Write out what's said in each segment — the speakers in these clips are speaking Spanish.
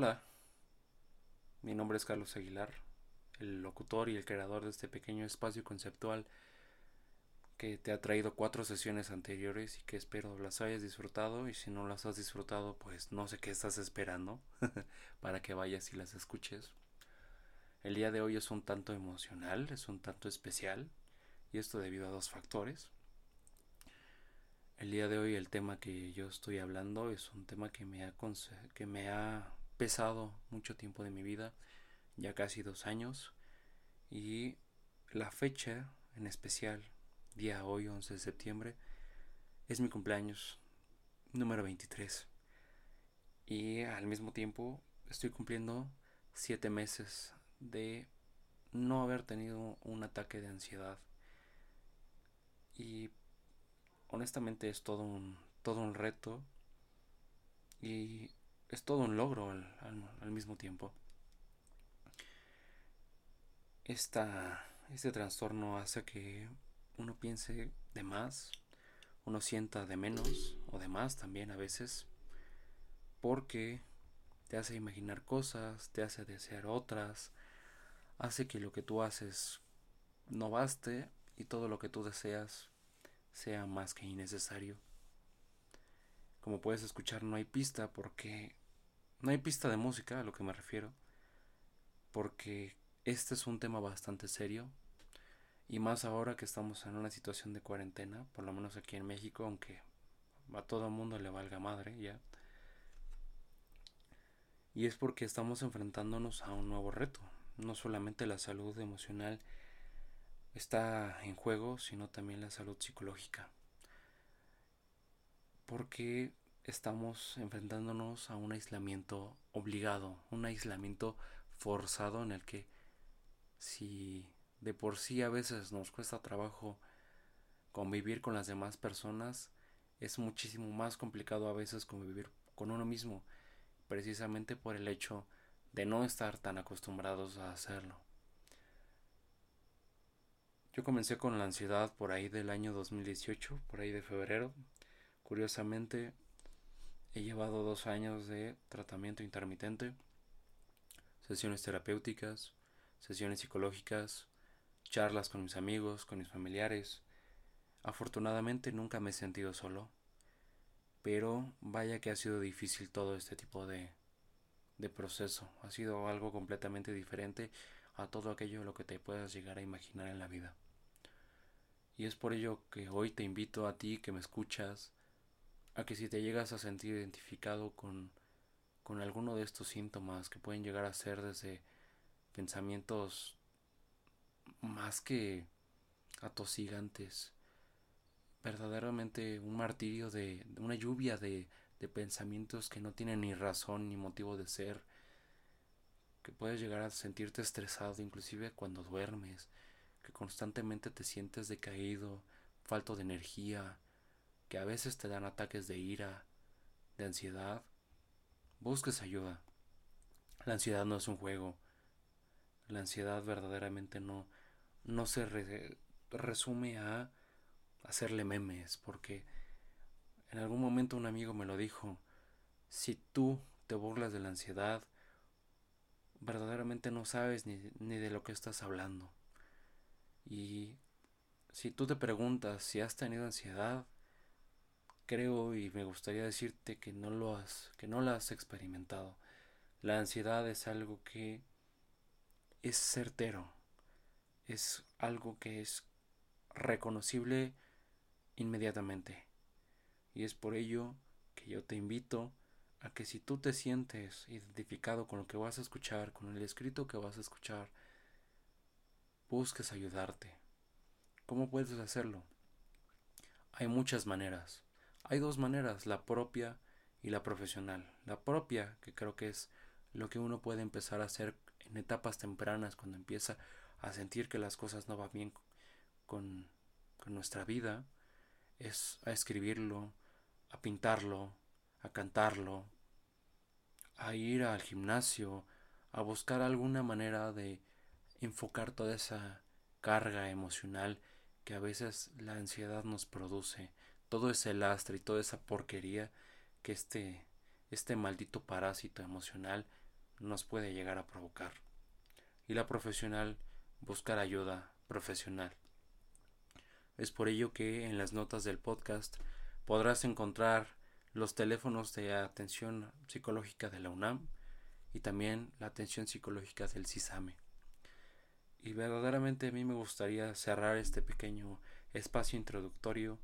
Hola, mi nombre es Carlos Aguilar, el locutor y el creador de este pequeño espacio conceptual que te ha traído cuatro sesiones anteriores y que espero las hayas disfrutado y si no las has disfrutado pues no sé qué estás esperando para que vayas y las escuches. El día de hoy es un tanto emocional, es un tanto especial y esto debido a dos factores. El día de hoy el tema que yo estoy hablando es un tema que me ha, que me ha pesado mucho tiempo de mi vida, ya casi dos años, y la fecha en especial, día hoy 11 de septiembre, es mi cumpleaños número 23. Y al mismo tiempo estoy cumpliendo siete meses de no haber tenido un ataque de ansiedad. Y honestamente es todo un, todo un reto. Y es todo un logro al, mismo tiempo. Esta, este trastorno hace que uno piense de más, uno sienta de menos o de más también a veces, porque te hace imaginar cosas, te hace desear otras, hace que lo que tú haces no baste y todo lo que tú deseas sea más que innecesario. Como puedes escuchar no hay pista porque no hay pista de música a lo que me refiero, porque este es un tema bastante serio y más ahora que estamos en una situación de cuarentena, por lo menos aquí en México, aunque a todo mundo le valga madre ya. Y es porque estamos enfrentándonos a un nuevo reto. No solamente la salud emocional está en juego, sino también la salud psicológica. Porque estamos enfrentándonos a un aislamiento obligado, un aislamiento forzado en el que si de por sí a veces nos cuesta trabajo convivir con las demás personas, es muchísimo más complicado a veces convivir con uno mismo, precisamente por el hecho de no estar tan acostumbrados a hacerlo. Yo comencé con la ansiedad por ahí del año 2018, por ahí de febrero. Curiosamente, He llevado dos años de tratamiento intermitente, sesiones terapéuticas, sesiones psicológicas, charlas con mis amigos, con mis familiares. Afortunadamente nunca me he sentido solo, pero vaya que ha sido difícil todo este tipo de, de proceso. Ha sido algo completamente diferente a todo aquello lo que te puedas llegar a imaginar en la vida. Y es por ello que hoy te invito a ti que me escuchas, a que si te llegas a sentir identificado con, con alguno de estos síntomas que pueden llegar a ser desde pensamientos más que atosigantes, verdaderamente un martirio de, una lluvia de, de pensamientos que no tienen ni razón ni motivo de ser, que puedes llegar a sentirte estresado inclusive cuando duermes, que constantemente te sientes decaído, falto de energía, que a veces te dan ataques de ira, de ansiedad, busques ayuda. La ansiedad no es un juego. La ansiedad verdaderamente no, no se resume a hacerle memes, porque en algún momento un amigo me lo dijo, si tú te burlas de la ansiedad, verdaderamente no sabes ni, ni de lo que estás hablando. Y si tú te preguntas si has tenido ansiedad, creo y me gustaría decirte que no lo has, que no la has experimentado. La ansiedad es algo que es certero, es algo que es reconocible inmediatamente. Y es por ello que yo te invito a que si tú te sientes identificado con lo que vas a escuchar, con el escrito que vas a escuchar, busques ayudarte. ¿Cómo puedes hacerlo? Hay muchas maneras. Hay dos maneras, la propia y la profesional. La propia, que creo que es lo que uno puede empezar a hacer en etapas tempranas, cuando empieza a sentir que las cosas no van bien con, nuestra vida, es a escribirlo, a pintarlo, a cantarlo, a ir al gimnasio, a buscar alguna manera de enfocar toda esa carga emocional que a veces la ansiedad nos produce, todo ese lastre y toda esa porquería que este, este maldito parásito emocional nos puede llegar a provocar. Y la profesional, buscar ayuda profesional. Es por ello que en las notas del podcast podrás encontrar los teléfonos de atención psicológica de la UNAM y también la atención psicológica del CISAME. Y verdaderamente a mí me gustaría cerrar este pequeño espacio introductorio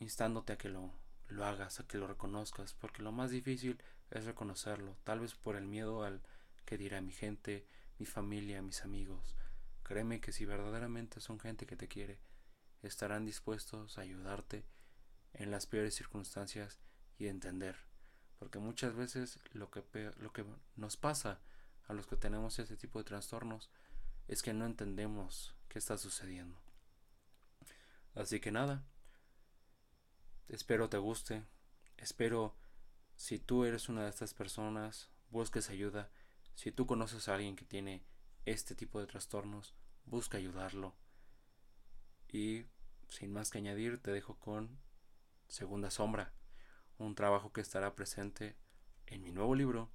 instándote a que lo, lo hagas, a que lo reconozcas, porque lo más difícil es reconocerlo, tal vez por el miedo al que dirá mi gente, mi familia, mis amigos. Créeme que si verdaderamente son gente que te quiere, estarán dispuestos a ayudarte en las peores circunstancias y entender. Porque muchas veces lo que, lo que nos pasa a los que tenemos este tipo de trastornos es que no entendemos qué está sucediendo. Así que nada, espero te guste, espero si tú eres una de estas personas, busques ayuda, si tú conoces a alguien que tiene este tipo de trastornos, busca ayudarlo. Y sin más que añadir, te dejo con Segunda Sombra, un trabajo que estará presente en mi nuevo libro,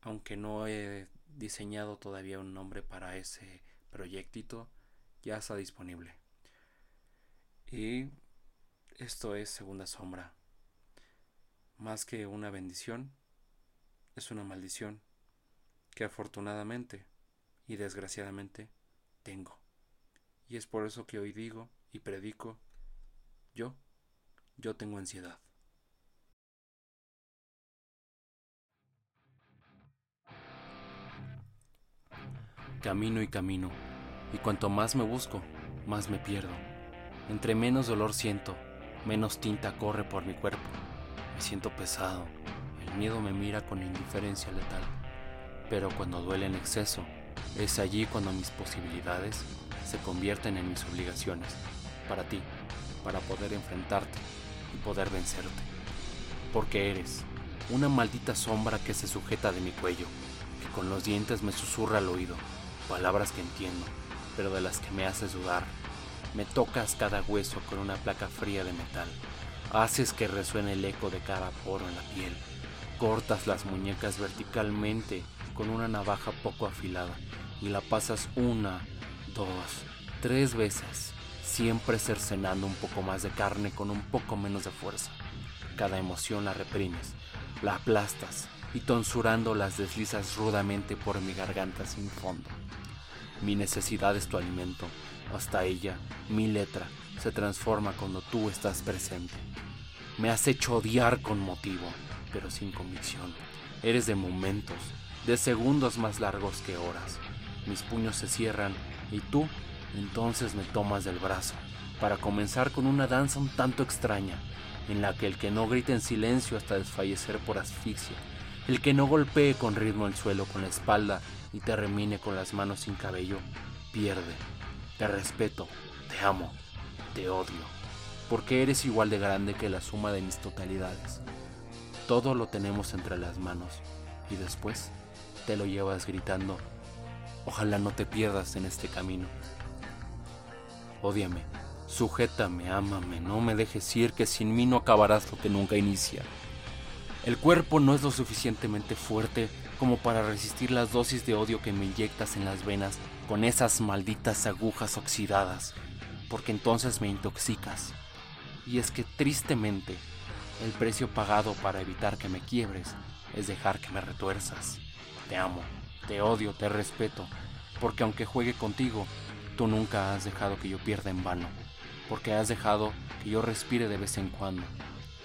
aunque no he diseñado todavía un nombre para ese proyectito, ya está disponible. Y esto es Segunda Sombra. Más que una bendición, es una maldición que afortunadamente y desgraciadamente tengo. Y es por eso que hoy digo y predico, yo, yo tengo ansiedad. Camino y camino, y cuanto más me busco, más me pierdo. Entre menos dolor siento, menos tinta corre por mi cuerpo. Me siento pesado, el miedo me mira con indiferencia letal. Pero cuando duele en exceso, es allí cuando mis posibilidades se convierten en mis obligaciones, para ti, para poder enfrentarte y poder vencerte. Porque eres una maldita sombra que se sujeta de mi cuello, que con los dientes me susurra al oído palabras que entiendo, pero de las que me haces dudar. Me tocas cada hueso con una placa fría de metal. Haces que resuene el eco de cada poro en la piel. Cortas las muñecas verticalmente con una navaja poco afilada y la pasas una, dos, tres veces, siempre cercenando un poco más de carne con un poco menos de fuerza. Cada emoción la reprimes, la aplastas y tonsurando las deslizas rudamente por mi garganta sin fondo. Mi necesidad es tu alimento. Hasta ella, mi letra, se transforma cuando tú estás presente. Me has hecho odiar con motivo, pero sin convicción. Eres de momentos, de segundos más largos que horas. Mis puños se cierran y tú entonces me tomas del brazo para comenzar con una danza un tanto extraña, en la que el que no grite en silencio hasta desfallecer por asfixia, el que no golpee con ritmo el suelo con la espalda y te remine con las manos sin cabello, pierde. Te respeto, te amo, te odio, porque eres igual de grande que la suma de mis totalidades. Todo lo tenemos entre las manos y después te lo llevas gritando, ojalá no te pierdas en este camino. Ódiame, sujétame, ámame, no me dejes ir que sin mí no acabarás lo que nunca inicia. El cuerpo no es lo suficientemente fuerte como para resistir las dosis de odio que me inyectas en las venas con esas malditas agujas oxidadas, porque entonces me intoxicas. Y es que tristemente, el precio pagado para evitar que me quiebres es dejar que me retuerzas. Te amo, te odio, te respeto, porque aunque juegue contigo, tú nunca has dejado que yo pierda en vano, porque has dejado que yo respire de vez en cuando.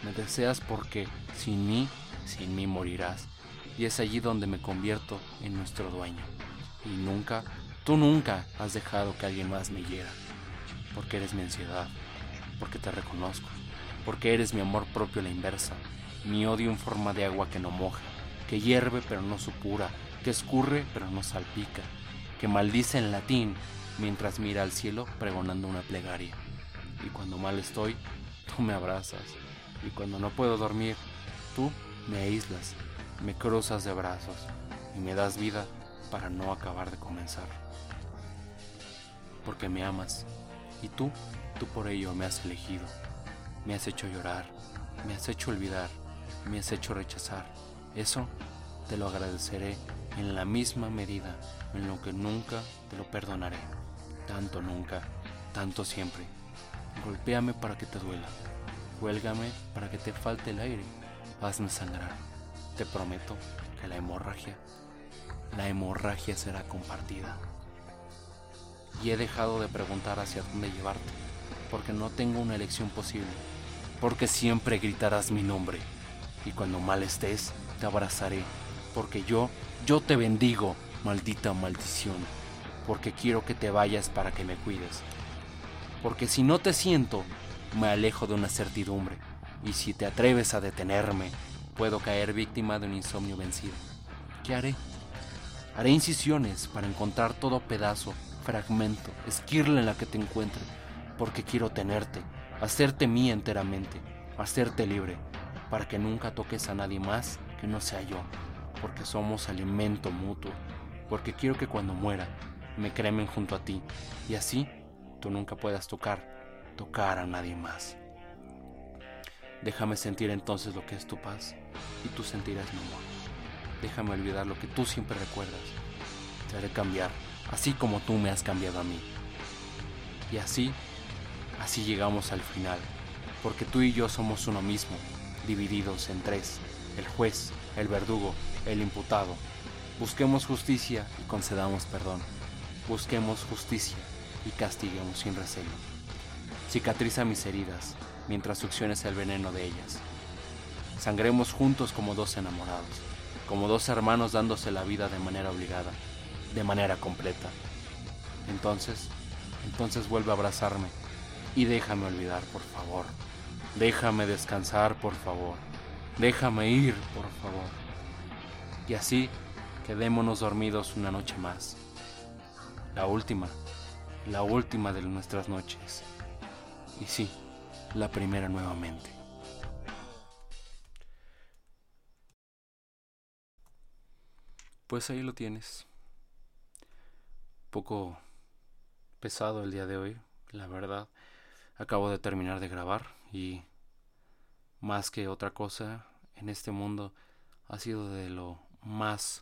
Me deseas porque sin mí, sin mí morirás y es allí donde me convierto en nuestro dueño. Y nunca, tú nunca has dejado que alguien más me hiera, porque eres mi ansiedad, porque te reconozco, porque eres mi amor propio a la inversa, mi odio en forma de agua que no moja, que hierve pero no supura, que escurre pero no salpica, que maldice en latín mientras mira al cielo pregonando una plegaria. Y cuando mal estoy, tú me abrazas, y cuando no puedo dormir, tú me aíslas me cruzas de brazos y me das vida para no acabar de comenzar. Porque me amas y tú, tú por ello me has elegido, me has hecho llorar, me has hecho olvidar, me has hecho rechazar. Eso, te lo agradeceré en la misma medida en lo que nunca te lo perdonaré. Tanto nunca, tanto siempre. Golpéame para que te duela. Cuélgame para que te falte el aire. Hazme sangrar. Te prometo que la hemorragia, la hemorragia será compartida. Y he dejado de preguntar hacia dónde llevarte, porque no tengo una elección posible, porque siempre gritarás mi nombre. Y cuando mal estés, te abrazaré, porque yo, yo te bendigo, maldita maldición, porque quiero que te vayas para que me cuides. Porque si no te siento, me alejo de una certidumbre, y si te atreves a detenerme, puedo caer víctima de un insomnio vencido. ¿Qué haré? Haré incisiones para encontrar todo pedazo, fragmento, esquirla en la que te encuentre, porque quiero tenerte, hacerte mía enteramente, hacerte libre, para que nunca toques a nadie más que no sea yo, porque somos alimento mutuo, porque quiero que cuando muera me cremen junto a ti, y así tú nunca puedas tocar, tocar a nadie más. Déjame sentir entonces lo que es tu paz, y tú sentirás mi amor. Déjame olvidar lo que tú siempre recuerdas. Te haré cambiar, así como tú me has cambiado a mí. Y así, así llegamos al final, porque tú y yo somos uno mismo, divididos en tres, el juez, el verdugo, el imputado. Busquemos justicia y concedamos perdón. Busquemos justicia y castiguemos sin recelo. Cicatriza mis heridas mientras succiones el veneno de ellas. Sangremos juntos como dos enamorados, como dos hermanos dándose la vida de manera obligada, de manera completa. Entonces, entonces vuelve a abrazarme y déjame olvidar, por favor. Déjame descansar, por favor. Déjame ir, por favor. Y así quedémonos dormidos una noche más. La última, la última de nuestras noches. Y sí, la primera nuevamente. Pues ahí lo tienes. Poco pesado el día de hoy, la verdad. Acabo de terminar de grabar y más que otra cosa en este mundo ha sido de lo más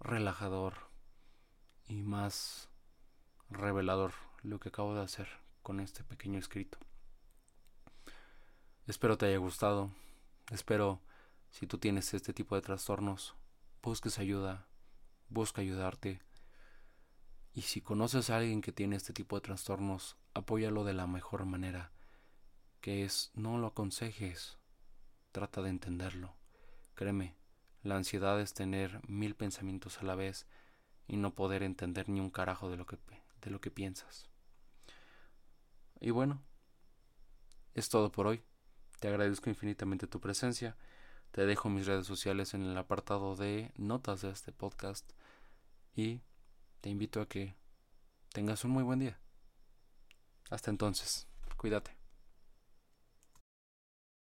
relajador y más revelador lo que acabo de hacer con este pequeño escrito. Espero te haya gustado. Espero si tú tienes este tipo de trastornos, busques ayuda, busca ayudarte. Y si conoces a alguien que tiene este tipo de trastornos, apóyalo de la mejor manera, que es no lo aconsejes, trata de entenderlo. Créeme, la ansiedad es tener mil pensamientos a la vez y no poder entender ni un carajo de lo que, de lo que piensas. Y bueno, es todo por hoy. Te agradezco infinitamente tu presencia. Te dejo mis redes sociales en el apartado de notas de este podcast y te invito a que tengas un muy buen día. Hasta entonces, cuídate.